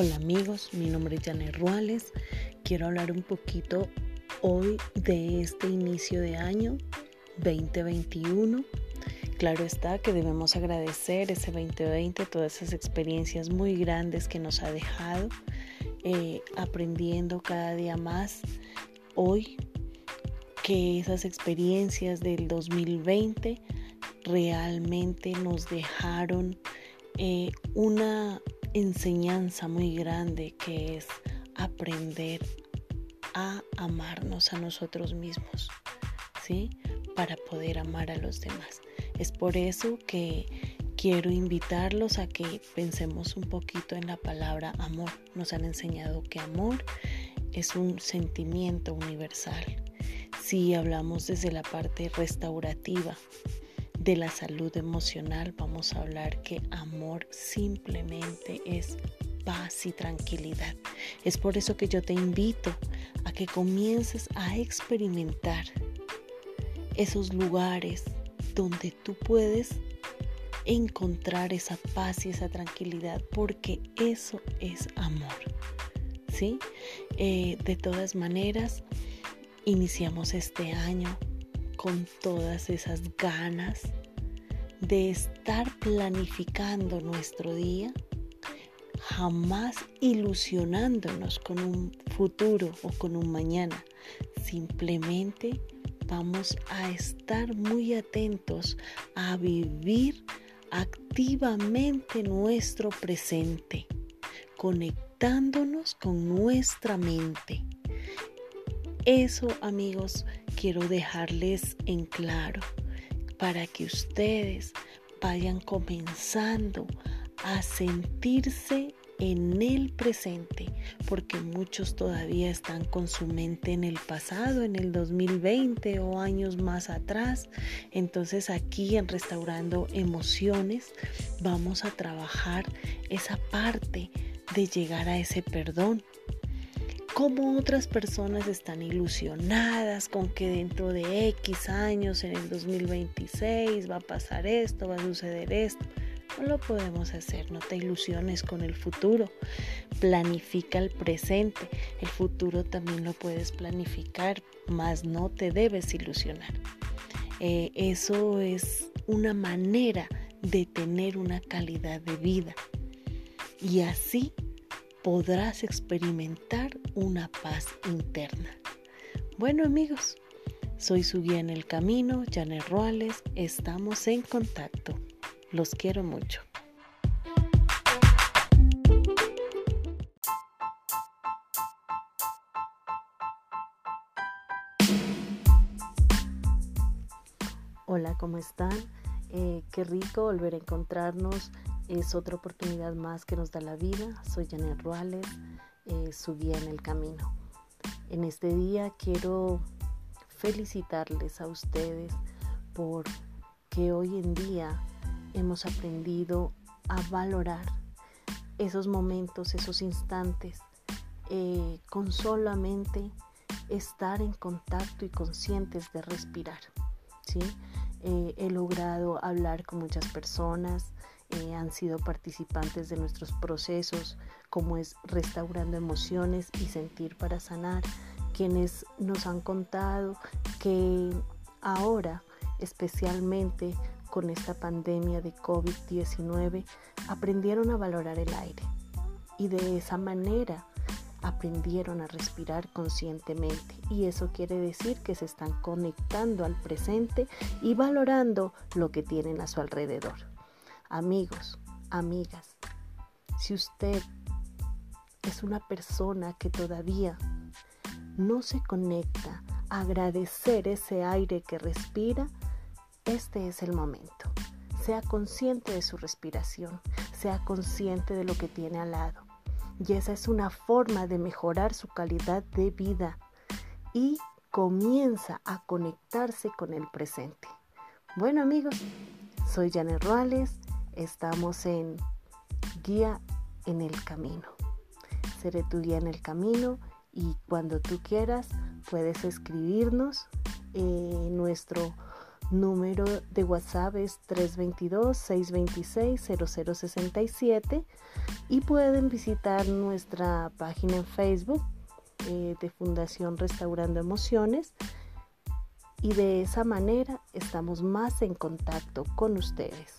Hola amigos, mi nombre es Janet Ruales. Quiero hablar un poquito hoy de este inicio de año 2021. Claro está que debemos agradecer ese 2020, todas esas experiencias muy grandes que nos ha dejado, eh, aprendiendo cada día más hoy que esas experiencias del 2020 realmente nos dejaron eh, una enseñanza muy grande que es aprender a amarnos a nosotros mismos, ¿sí? Para poder amar a los demás. Es por eso que quiero invitarlos a que pensemos un poquito en la palabra amor. Nos han enseñado que amor es un sentimiento universal. Si hablamos desde la parte restaurativa, de la salud emocional vamos a hablar que amor simplemente es paz y tranquilidad. Es por eso que yo te invito a que comiences a experimentar esos lugares donde tú puedes encontrar esa paz y esa tranquilidad, porque eso es amor. ¿Sí? Eh, de todas maneras, iniciamos este año con todas esas ganas de estar planificando nuestro día, jamás ilusionándonos con un futuro o con un mañana. Simplemente vamos a estar muy atentos a vivir activamente nuestro presente, conectándonos con nuestra mente. Eso amigos quiero dejarles en claro para que ustedes vayan comenzando a sentirse en el presente, porque muchos todavía están con su mente en el pasado, en el 2020 o años más atrás. Entonces aquí en Restaurando Emociones vamos a trabajar esa parte de llegar a ese perdón, cómo otras personas están ilusionadas con que dentro de X años, en el 2026, va a pasar esto, va a suceder esto. No lo podemos hacer, no te ilusiones con el futuro. Planifica el presente. El futuro también lo puedes planificar, mas no te debes ilusionar. Eh, eso es una manera de tener una calidad de vida. Y así podrás experimentar una paz interna. Bueno amigos, soy su guía en el camino, Janet Roales, estamos en contacto. Los quiero mucho. Hola, ¿cómo están? Eh, qué rico volver a encontrarnos es otra oportunidad más que nos da la vida. Soy Janet Ruales, eh, su guía en el camino. En este día quiero felicitarles a ustedes por que hoy en día hemos aprendido a valorar esos momentos, esos instantes, eh, con solamente estar en contacto y conscientes de respirar. ¿sí? Eh, he logrado hablar con muchas personas, eh, han sido participantes de nuestros procesos, como es restaurando emociones y sentir para sanar, quienes nos han contado que ahora, especialmente con esta pandemia de COVID-19, aprendieron a valorar el aire y de esa manera aprendieron a respirar conscientemente y eso quiere decir que se están conectando al presente y valorando lo que tienen a su alrededor. Amigos, amigas, si usted es una persona que todavía no se conecta a agradecer ese aire que respira, este es el momento. Sea consciente de su respiración, sea consciente de lo que tiene al lado. Y esa es una forma de mejorar su calidad de vida y comienza a conectarse con el presente. Bueno amigos, soy Janet Ruales Estamos en Guía en el Camino. Seré tu guía en el camino y cuando tú quieras puedes escribirnos. en nuestro Número de WhatsApp es 322-626-0067 y pueden visitar nuestra página en Facebook eh, de Fundación Restaurando Emociones y de esa manera estamos más en contacto con ustedes.